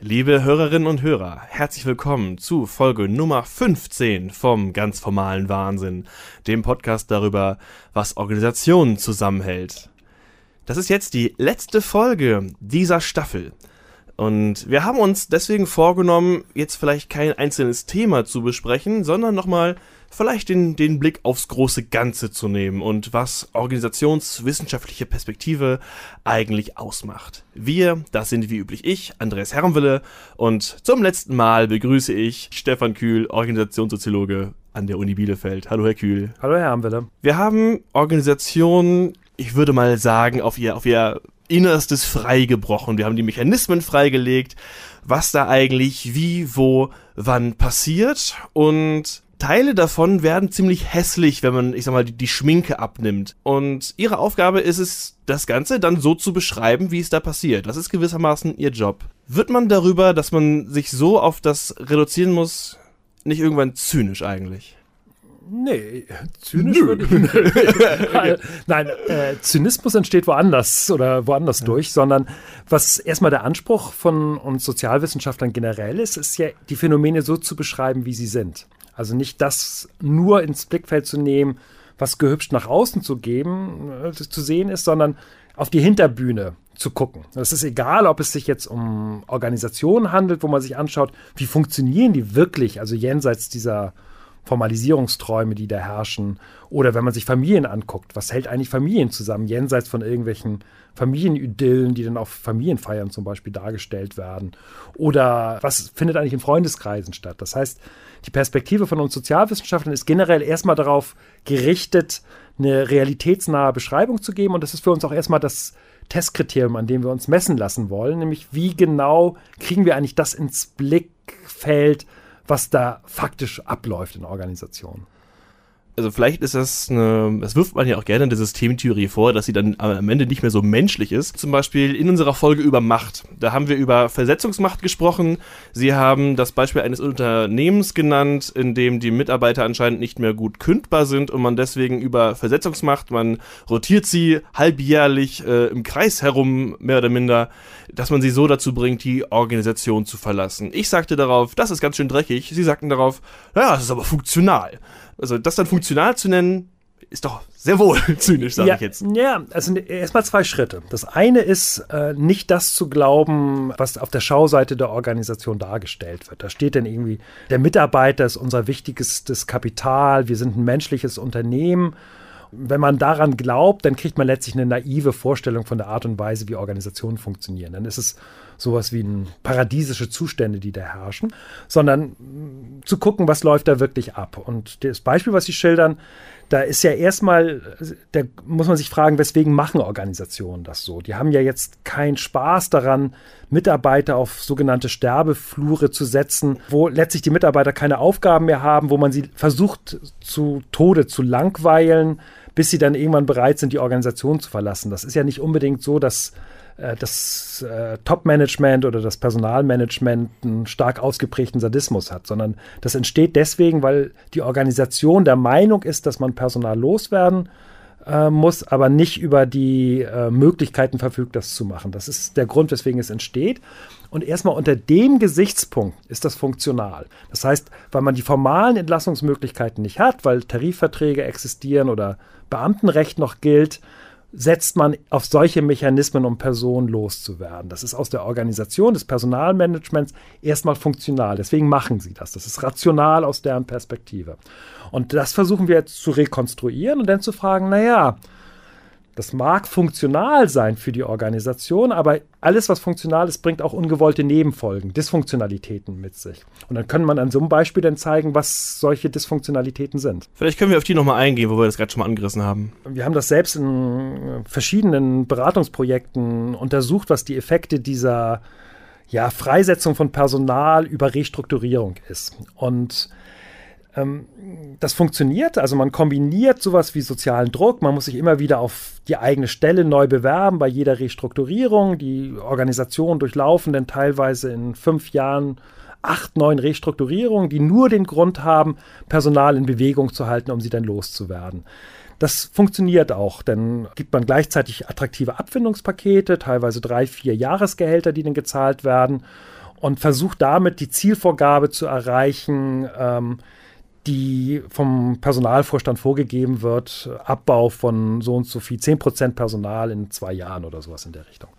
Liebe Hörerinnen und Hörer, herzlich willkommen zu Folge Nummer 15 vom ganz formalen Wahnsinn, dem Podcast darüber, was Organisationen zusammenhält. Das ist jetzt die letzte Folge dieser Staffel. Und wir haben uns deswegen vorgenommen, jetzt vielleicht kein einzelnes Thema zu besprechen, sondern nochmal vielleicht den, den Blick aufs große Ganze zu nehmen und was organisationswissenschaftliche Perspektive eigentlich ausmacht. Wir, das sind wie üblich ich, Andreas Herrenwille, und zum letzten Mal begrüße ich Stefan Kühl, Organisationssoziologe an der Uni Bielefeld. Hallo, Herr Kühl. Hallo, Herr Herrenwille. Wir haben Organisationen, ich würde mal sagen, auf ihr, auf ihr Innerstes freigebrochen. Wir haben die Mechanismen freigelegt, was da eigentlich wie, wo, wann passiert und Teile davon werden ziemlich hässlich, wenn man, ich sag mal, die, die, Schminke abnimmt. Und ihre Aufgabe ist es, das Ganze dann so zu beschreiben, wie es da passiert. Das ist gewissermaßen ihr Job. Wird man darüber, dass man sich so auf das reduzieren muss, nicht irgendwann zynisch eigentlich? Nee, zynisch Nö. würde ich. Nein, äh, Zynismus entsteht woanders oder woanders ja. durch, sondern was erstmal der Anspruch von uns Sozialwissenschaftlern generell ist, ist ja, die Phänomene so zu beschreiben, wie sie sind. Also nicht das nur ins Blickfeld zu nehmen, was gehübscht nach außen zu geben, äh, zu sehen ist, sondern auf die Hinterbühne zu gucken. Es ist egal, ob es sich jetzt um Organisationen handelt, wo man sich anschaut, wie funktionieren die wirklich, also jenseits dieser Formalisierungsträume, die da herrschen. Oder wenn man sich Familien anguckt, was hält eigentlich Familien zusammen, jenseits von irgendwelchen Familienidyllen, die dann auf Familienfeiern zum Beispiel dargestellt werden. Oder was findet eigentlich in Freundeskreisen statt? Das heißt, die Perspektive von uns Sozialwissenschaftlern ist generell erstmal darauf gerichtet, eine realitätsnahe Beschreibung zu geben. Und das ist für uns auch erstmal das Testkriterium, an dem wir uns messen lassen wollen, nämlich wie genau kriegen wir eigentlich das ins Blickfeld, was da faktisch abläuft in Organisationen also vielleicht ist das eine, das wirft man ja auch gerne in der Systemtheorie vor, dass sie dann am Ende nicht mehr so menschlich ist. Zum Beispiel in unserer Folge über Macht. Da haben wir über Versetzungsmacht gesprochen. Sie haben das Beispiel eines Unternehmens genannt, in dem die Mitarbeiter anscheinend nicht mehr gut kündbar sind und man deswegen über Versetzungsmacht, man rotiert sie halbjährlich äh, im Kreis herum, mehr oder minder, dass man sie so dazu bringt, die Organisation zu verlassen. Ich sagte darauf, das ist ganz schön dreckig. Sie sagten darauf, naja, das ist aber funktional. Also das dann funktional zu nennen, ist doch sehr wohl zynisch, sage ja, ich jetzt. Ja, also erstmal zwei Schritte. Das eine ist, äh, nicht das zu glauben, was auf der Schauseite der Organisation dargestellt wird. Da steht dann irgendwie, der Mitarbeiter ist unser wichtigstes Kapital, wir sind ein menschliches Unternehmen. Wenn man daran glaubt, dann kriegt man letztlich eine naive Vorstellung von der Art und Weise, wie Organisationen funktionieren. Dann ist es sowas wie ein paradiesische Zustände, die da herrschen, sondern zu gucken, was läuft da wirklich ab. Und das Beispiel, was Sie schildern, da ist ja erstmal, da muss man sich fragen, weswegen machen Organisationen das so? Die haben ja jetzt keinen Spaß daran, Mitarbeiter auf sogenannte Sterbeflure zu setzen, wo letztlich die Mitarbeiter keine Aufgaben mehr haben, wo man sie versucht zu Tode zu langweilen, bis sie dann irgendwann bereit sind, die Organisation zu verlassen. Das ist ja nicht unbedingt so, dass das äh, Top-Management oder das Personalmanagement einen stark ausgeprägten Sadismus hat, sondern das entsteht deswegen, weil die Organisation der Meinung ist, dass man Personal loswerden äh, muss, aber nicht über die äh, Möglichkeiten verfügt, das zu machen. Das ist der Grund, weswegen es entsteht. Und erstmal unter dem Gesichtspunkt ist das funktional. Das heißt, weil man die formalen Entlassungsmöglichkeiten nicht hat, weil Tarifverträge existieren oder Beamtenrecht noch gilt, setzt man auf solche Mechanismen, um Personen loszuwerden. Das ist aus der Organisation des Personalmanagements erstmal funktional. Deswegen machen sie das. Das ist rational aus deren Perspektive. Und das versuchen wir jetzt zu rekonstruieren und dann zu fragen, naja, das mag funktional sein für die Organisation, aber alles, was funktional ist, bringt auch ungewollte Nebenfolgen, Dysfunktionalitäten mit sich. Und dann kann man an so einem Beispiel dann zeigen, was solche Dysfunktionalitäten sind. Vielleicht können wir auf die nochmal eingehen, wo wir das gerade schon mal angerissen haben. Wir haben das selbst in verschiedenen Beratungsprojekten untersucht, was die Effekte dieser ja, Freisetzung von Personal über Restrukturierung ist. Und das funktioniert, also man kombiniert sowas wie sozialen Druck, man muss sich immer wieder auf die eigene Stelle neu bewerben bei jeder Restrukturierung. Die Organisationen durchlaufen dann teilweise in fünf Jahren acht, neun Restrukturierungen, die nur den Grund haben, Personal in Bewegung zu halten, um sie dann loszuwerden. Das funktioniert auch, denn gibt man gleichzeitig attraktive Abfindungspakete, teilweise drei, vier Jahresgehälter, die dann gezahlt werden. und versucht damit die Zielvorgabe zu erreichen, ähm, die vom Personalvorstand vorgegeben wird, Abbau von so und so viel, 10% Personal in zwei Jahren oder sowas in der Richtung.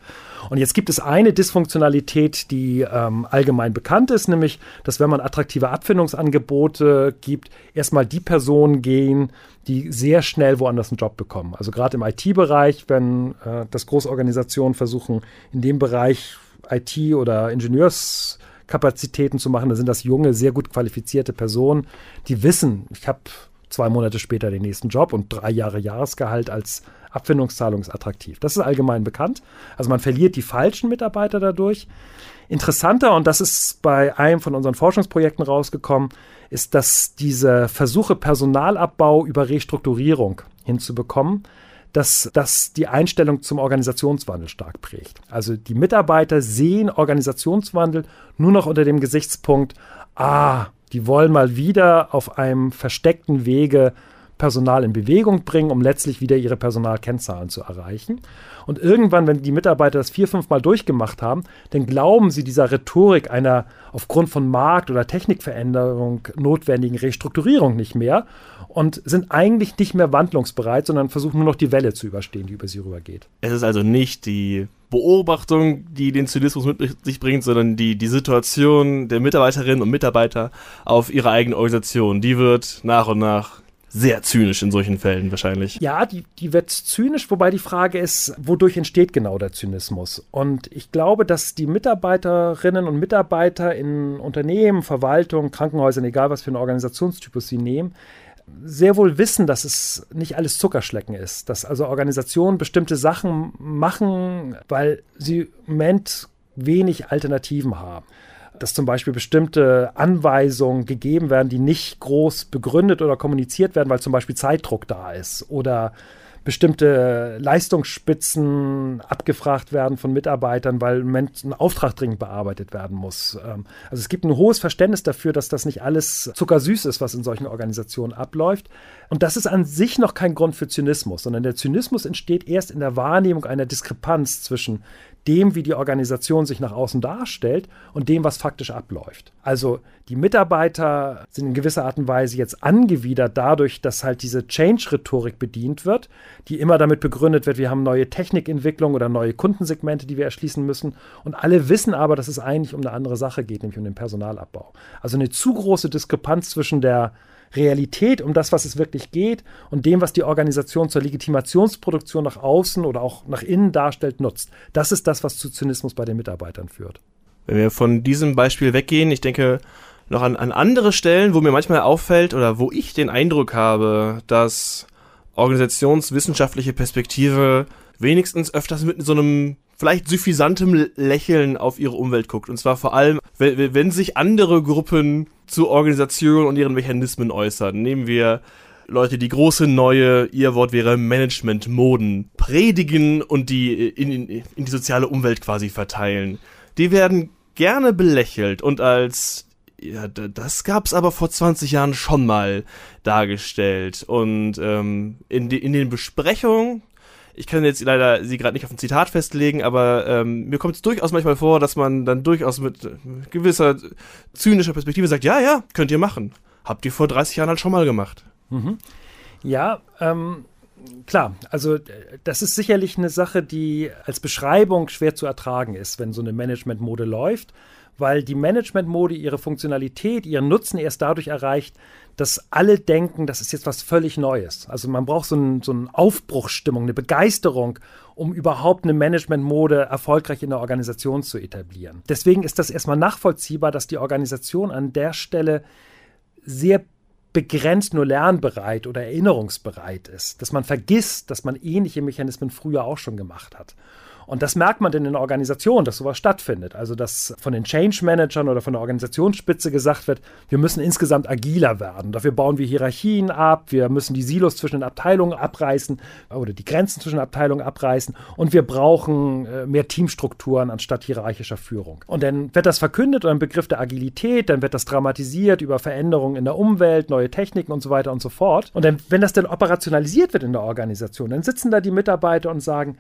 Und jetzt gibt es eine Dysfunktionalität, die ähm, allgemein bekannt ist, nämlich, dass wenn man attraktive Abfindungsangebote gibt, erstmal die Personen gehen, die sehr schnell woanders einen Job bekommen. Also gerade im IT-Bereich, wenn äh, das Großorganisationen versuchen, in dem Bereich IT oder Ingenieurs Kapazitäten zu machen. Da sind das junge, sehr gut qualifizierte Personen, die wissen, ich habe zwei Monate später den nächsten Job und drei Jahre Jahresgehalt als Abfindungszahlung ist attraktiv. Das ist allgemein bekannt. Also man verliert die falschen Mitarbeiter dadurch. Interessanter, und das ist bei einem von unseren Forschungsprojekten rausgekommen, ist, dass diese Versuche, Personalabbau über Restrukturierung hinzubekommen, dass das die Einstellung zum Organisationswandel stark prägt. Also die Mitarbeiter sehen Organisationswandel nur noch unter dem Gesichtspunkt, ah, die wollen mal wieder auf einem versteckten Wege Personal in Bewegung bringen, um letztlich wieder ihre Personalkennzahlen zu erreichen. Und irgendwann, wenn die Mitarbeiter das vier, fünf Mal durchgemacht haben, dann glauben sie dieser Rhetorik einer aufgrund von Markt- oder Technikveränderung notwendigen Restrukturierung nicht mehr und sind eigentlich nicht mehr wandlungsbereit, sondern versuchen nur noch die Welle zu überstehen, die über sie rübergeht. Es ist also nicht die Beobachtung, die den Zynismus mit sich bringt, sondern die, die Situation der Mitarbeiterinnen und Mitarbeiter auf ihre eigene Organisation. Die wird nach und nach sehr zynisch in solchen Fällen wahrscheinlich. Ja, die, die wird zynisch, wobei die Frage ist, wodurch entsteht genau der Zynismus? Und ich glaube, dass die Mitarbeiterinnen und Mitarbeiter in Unternehmen, Verwaltung, Krankenhäusern, egal was für einen Organisationstypus sie nehmen, sehr wohl wissen, dass es nicht alles Zuckerschlecken ist, dass also Organisationen bestimmte Sachen machen, weil sie im Moment wenig Alternativen haben dass zum Beispiel bestimmte Anweisungen gegeben werden, die nicht groß begründet oder kommuniziert werden, weil zum Beispiel Zeitdruck da ist oder bestimmte Leistungsspitzen abgefragt werden von Mitarbeitern, weil im Moment ein Auftrag dringend bearbeitet werden muss. Ähm, also es gibt ein hohes Verständnis dafür, dass das nicht alles zuckersüß ist, was in solchen Organisationen abläuft. Und das ist an sich noch kein Grund für Zynismus, sondern der Zynismus entsteht erst in der Wahrnehmung einer Diskrepanz zwischen dem, wie die Organisation sich nach außen darstellt und dem, was faktisch abläuft. Also die Mitarbeiter sind in gewisser Art und Weise jetzt angewidert dadurch, dass halt diese Change-Rhetorik bedient wird, die immer damit begründet wird, wir haben neue Technikentwicklung oder neue Kundensegmente, die wir erschließen müssen. Und alle wissen aber, dass es eigentlich um eine andere Sache geht, nämlich um den Personalabbau. Also eine zu große Diskrepanz zwischen der Realität, um das, was es wirklich geht und dem, was die Organisation zur Legitimationsproduktion nach außen oder auch nach innen darstellt, nutzt. Das ist das, was zu Zynismus bei den Mitarbeitern führt. Wenn wir von diesem Beispiel weggehen, ich denke noch an, an andere Stellen, wo mir manchmal auffällt oder wo ich den Eindruck habe, dass organisationswissenschaftliche Perspektive wenigstens öfters mit so einem vielleicht suffisantem Lächeln auf ihre Umwelt guckt. Und zwar vor allem, wenn, wenn sich andere Gruppen zu Organisationen und ihren Mechanismen äußern. Nehmen wir Leute, die große neue, ihr Wort wäre Management-Moden, predigen und die in, in, in die soziale Umwelt quasi verteilen. Die werden gerne belächelt und als ja, das gab's aber vor 20 Jahren schon mal dargestellt. Und ähm, in, die, in den Besprechungen ich kann jetzt leider sie gerade nicht auf ein Zitat festlegen, aber ähm, mir kommt es durchaus manchmal vor, dass man dann durchaus mit gewisser zynischer Perspektive sagt, ja, ja, könnt ihr machen. Habt ihr vor 30 Jahren halt schon mal gemacht. Mhm. Ja, ähm, klar, also das ist sicherlich eine Sache, die als Beschreibung schwer zu ertragen ist, wenn so eine Management-Mode läuft weil die Management-Mode ihre Funktionalität, ihren Nutzen erst dadurch erreicht, dass alle denken, das ist jetzt was völlig Neues. Also man braucht so, ein, so eine Aufbruchsstimmung, eine Begeisterung, um überhaupt eine Management-Mode erfolgreich in der Organisation zu etablieren. Deswegen ist das erstmal nachvollziehbar, dass die Organisation an der Stelle sehr begrenzt nur lernbereit oder erinnerungsbereit ist, dass man vergisst, dass man ähnliche Mechanismen früher auch schon gemacht hat. Und das merkt man denn in der Organisation, dass sowas stattfindet. Also, dass von den Change Managern oder von der Organisationsspitze gesagt wird, wir müssen insgesamt agiler werden. Dafür bauen wir Hierarchien ab, wir müssen die Silos zwischen den Abteilungen abreißen oder die Grenzen zwischen Abteilungen abreißen und wir brauchen äh, mehr Teamstrukturen anstatt hierarchischer Führung. Und dann wird das verkündet unter dem Begriff der Agilität, dann wird das dramatisiert über Veränderungen in der Umwelt, neue Techniken und so weiter und so fort. Und dann, wenn das dann operationalisiert wird in der Organisation, dann sitzen da die Mitarbeiter und sagen,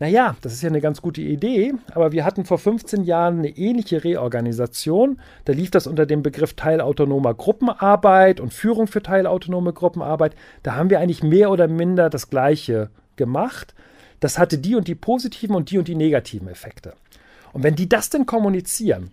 naja, das ist ja eine ganz gute Idee, aber wir hatten vor 15 Jahren eine ähnliche Reorganisation. Da lief das unter dem Begriff teilautonomer Gruppenarbeit und Führung für teilautonome Gruppenarbeit. Da haben wir eigentlich mehr oder minder das Gleiche gemacht. Das hatte die und die positiven und die und die negativen Effekte. Und wenn die das denn kommunizieren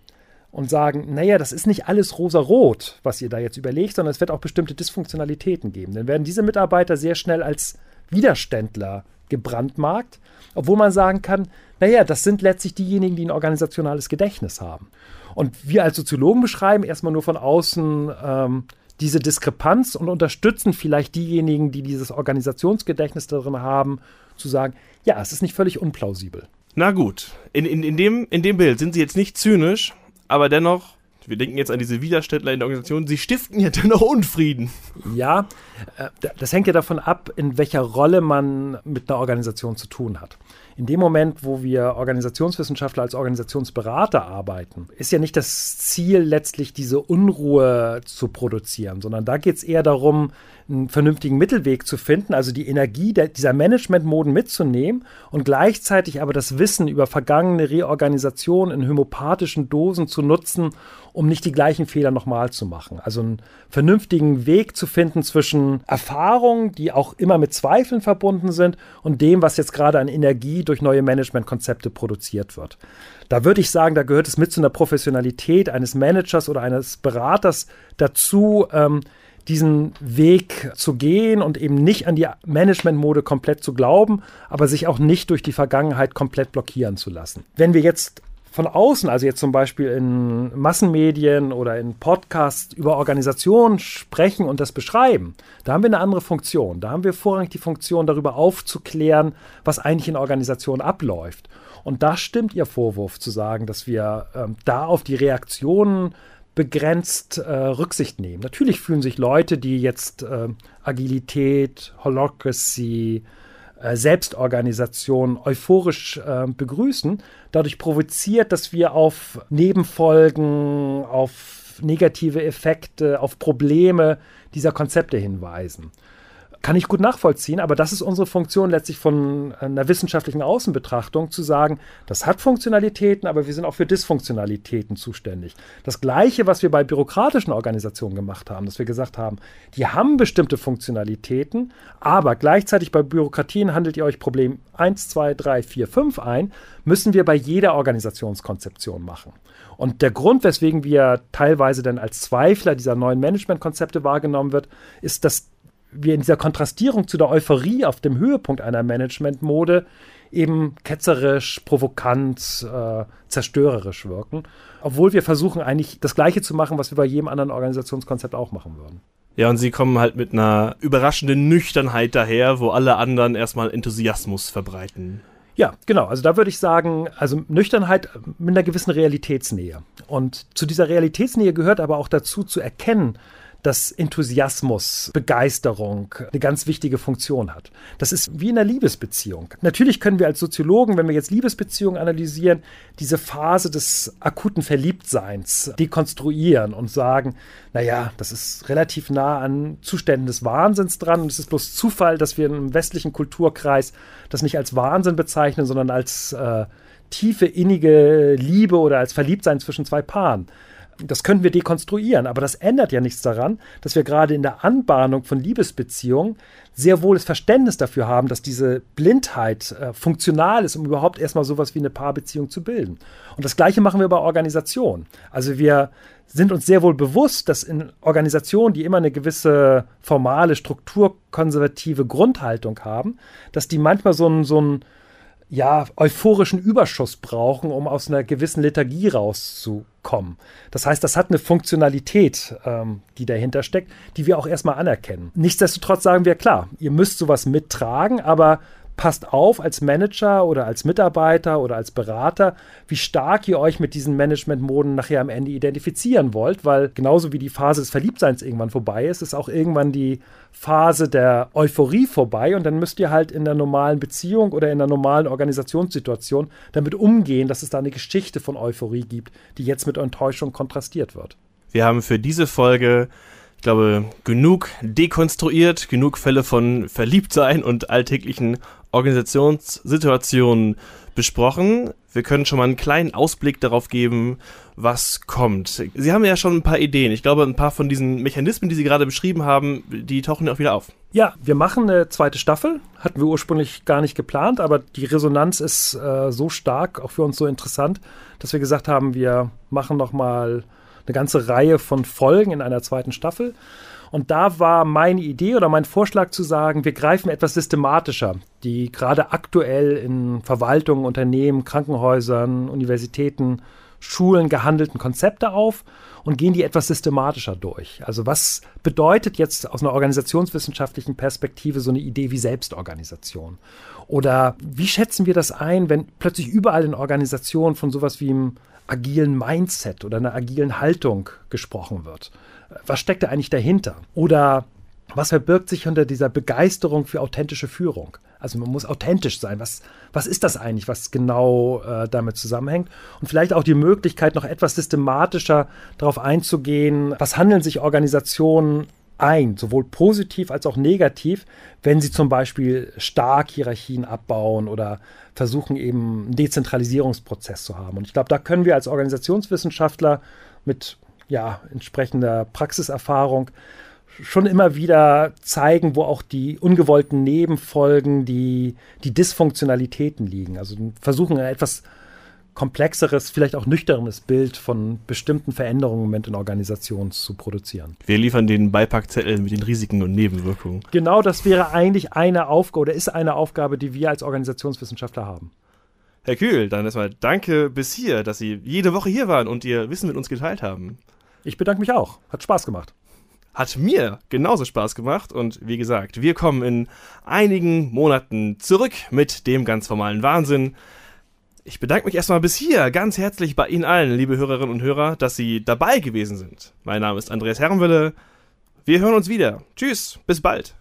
und sagen, naja, das ist nicht alles rosa-rot, was ihr da jetzt überlegt, sondern es wird auch bestimmte Dysfunktionalitäten geben, dann werden diese Mitarbeiter sehr schnell als Widerständler gebrandmarkt, obwohl man sagen kann, naja, das sind letztlich diejenigen, die ein organisationales Gedächtnis haben. Und wir als Soziologen beschreiben erstmal nur von außen ähm, diese Diskrepanz und unterstützen vielleicht diejenigen, die dieses Organisationsgedächtnis darin haben, zu sagen, ja, es ist nicht völlig unplausibel. Na gut, in, in, in, dem, in dem Bild sind Sie jetzt nicht zynisch, aber dennoch wir denken jetzt an diese Widerständler in der Organisation, sie stiften ja dennoch Unfrieden. Ja, äh, das hängt ja davon ab, in welcher Rolle man mit einer Organisation zu tun hat. In dem Moment, wo wir Organisationswissenschaftler als Organisationsberater arbeiten, ist ja nicht das Ziel letztlich diese Unruhe zu produzieren, sondern da geht es eher darum, einen vernünftigen Mittelweg zu finden, also die Energie der, dieser Managementmoden mitzunehmen und gleichzeitig aber das Wissen über vergangene Reorganisationen in homöopathischen Dosen zu nutzen, um nicht die gleichen Fehler nochmal zu machen. Also einen vernünftigen Weg zu finden zwischen Erfahrungen, die auch immer mit Zweifeln verbunden sind, und dem, was jetzt gerade an Energie durch neue Managementkonzepte produziert wird. Da würde ich sagen, da gehört es mit zu einer Professionalität eines Managers oder eines Beraters dazu, ähm, diesen Weg zu gehen und eben nicht an die Managementmode komplett zu glauben, aber sich auch nicht durch die Vergangenheit komplett blockieren zu lassen. Wenn wir jetzt von außen, also jetzt zum Beispiel in Massenmedien oder in Podcasts über Organisationen sprechen und das beschreiben, da haben wir eine andere Funktion. Da haben wir vorrangig die Funktion, darüber aufzuklären, was eigentlich in Organisationen abläuft. Und da stimmt Ihr Vorwurf zu sagen, dass wir ähm, da auf die Reaktionen begrenzt äh, Rücksicht nehmen. Natürlich fühlen sich Leute, die jetzt äh, Agilität, Holocracy, äh, Selbstorganisation euphorisch äh, begrüßen, dadurch provoziert, dass wir auf Nebenfolgen, auf negative Effekte, auf Probleme dieser Konzepte hinweisen kann ich gut nachvollziehen, aber das ist unsere Funktion letztlich von einer wissenschaftlichen Außenbetrachtung, zu sagen, das hat Funktionalitäten, aber wir sind auch für Dysfunktionalitäten zuständig. Das Gleiche, was wir bei bürokratischen Organisationen gemacht haben, dass wir gesagt haben, die haben bestimmte Funktionalitäten, aber gleichzeitig bei Bürokratien handelt ihr euch Problem 1, 2, 3, 4, 5 ein, müssen wir bei jeder Organisationskonzeption machen. Und der Grund, weswegen wir teilweise dann als Zweifler dieser neuen Managementkonzepte wahrgenommen wird, ist, dass wir in dieser Kontrastierung zu der Euphorie auf dem Höhepunkt einer Managementmode eben ketzerisch, provokant, äh, zerstörerisch wirken, obwohl wir versuchen eigentlich das Gleiche zu machen, was wir bei jedem anderen Organisationskonzept auch machen würden. Ja, und sie kommen halt mit einer überraschenden Nüchternheit daher, wo alle anderen erstmal Enthusiasmus verbreiten. Ja, genau. Also da würde ich sagen, also Nüchternheit mit einer gewissen Realitätsnähe. Und zu dieser Realitätsnähe gehört aber auch dazu zu erkennen, dass Enthusiasmus, Begeisterung eine ganz wichtige Funktion hat. Das ist wie in einer Liebesbeziehung. Natürlich können wir als Soziologen, wenn wir jetzt Liebesbeziehungen analysieren, diese Phase des akuten Verliebtseins dekonstruieren und sagen, naja, das ist relativ nah an Zuständen des Wahnsinns dran und es ist bloß Zufall, dass wir im westlichen Kulturkreis das nicht als Wahnsinn bezeichnen, sondern als äh, tiefe, innige Liebe oder als Verliebtsein zwischen zwei Paaren das könnten wir dekonstruieren, aber das ändert ja nichts daran, dass wir gerade in der Anbahnung von Liebesbeziehungen sehr wohl das Verständnis dafür haben, dass diese Blindheit äh, funktional ist, um überhaupt erstmal sowas wie eine Paarbeziehung zu bilden. Und das Gleiche machen wir bei Organisationen. Also wir sind uns sehr wohl bewusst, dass in Organisationen, die immer eine gewisse formale, strukturkonservative Grundhaltung haben, dass die manchmal so ein, so ein ja, euphorischen Überschuss brauchen, um aus einer gewissen Lethargie rauszukommen. Das heißt, das hat eine Funktionalität, ähm, die dahinter steckt, die wir auch erstmal anerkennen. Nichtsdestotrotz sagen wir, klar, ihr müsst sowas mittragen, aber passt auf als Manager oder als Mitarbeiter oder als Berater, wie stark ihr euch mit diesen Managementmoden nachher am Ende identifizieren wollt, weil genauso wie die Phase des Verliebtseins irgendwann vorbei ist, ist auch irgendwann die Phase der Euphorie vorbei und dann müsst ihr halt in der normalen Beziehung oder in der normalen Organisationssituation damit umgehen, dass es da eine Geschichte von Euphorie gibt, die jetzt mit Enttäuschung kontrastiert wird. Wir haben für diese Folge ich glaube, genug dekonstruiert, genug Fälle von Verliebtsein und alltäglichen Organisationssituation besprochen. Wir können schon mal einen kleinen Ausblick darauf geben, was kommt. Sie haben ja schon ein paar Ideen. Ich glaube, ein paar von diesen Mechanismen, die Sie gerade beschrieben haben, die tauchen ja auch wieder auf. Ja, wir machen eine zweite Staffel. Hatten wir ursprünglich gar nicht geplant, aber die Resonanz ist äh, so stark, auch für uns so interessant, dass wir gesagt haben, wir machen noch mal eine ganze Reihe von Folgen in einer zweiten Staffel. Und da war meine Idee oder mein Vorschlag zu sagen, wir greifen etwas systematischer die gerade aktuell in Verwaltungen, Unternehmen, Krankenhäusern, Universitäten, Schulen gehandelten Konzepte auf und gehen die etwas systematischer durch. Also was bedeutet jetzt aus einer organisationswissenschaftlichen Perspektive so eine Idee wie Selbstorganisation? Oder wie schätzen wir das ein, wenn plötzlich überall in Organisationen von sowas wie einem agilen Mindset oder einer agilen Haltung gesprochen wird? Was steckt da eigentlich dahinter? Oder was verbirgt sich unter dieser Begeisterung für authentische Führung? Also man muss authentisch sein. Was, was ist das eigentlich, was genau äh, damit zusammenhängt? Und vielleicht auch die Möglichkeit, noch etwas systematischer darauf einzugehen, was handeln sich Organisationen ein, sowohl positiv als auch negativ, wenn sie zum Beispiel stark Hierarchien abbauen oder versuchen eben einen Dezentralisierungsprozess zu haben. Und ich glaube, da können wir als Organisationswissenschaftler mit ja, entsprechender Praxiserfahrung schon immer wieder zeigen, wo auch die ungewollten Nebenfolgen, die, die Dysfunktionalitäten liegen. Also versuchen ein etwas komplexeres, vielleicht auch nüchternes Bild von bestimmten Veränderungen im Moment in Organisationen zu produzieren. Wir liefern den Beipackzettel mit den Risiken und Nebenwirkungen. Genau, das wäre eigentlich eine Aufgabe oder ist eine Aufgabe, die wir als Organisationswissenschaftler haben. Herr Kühl, dann erstmal danke bis hier, dass Sie jede Woche hier waren und Ihr Wissen mit uns geteilt haben. Ich bedanke mich auch. Hat Spaß gemacht. Hat mir genauso Spaß gemacht und wie gesagt, wir kommen in einigen Monaten zurück mit dem ganz formalen Wahnsinn. Ich bedanke mich erstmal bis hier ganz herzlich bei Ihnen allen, liebe Hörerinnen und Hörer, dass Sie dabei gewesen sind. Mein Name ist Andreas Herrenwille. Wir hören uns wieder. Tschüss, bis bald.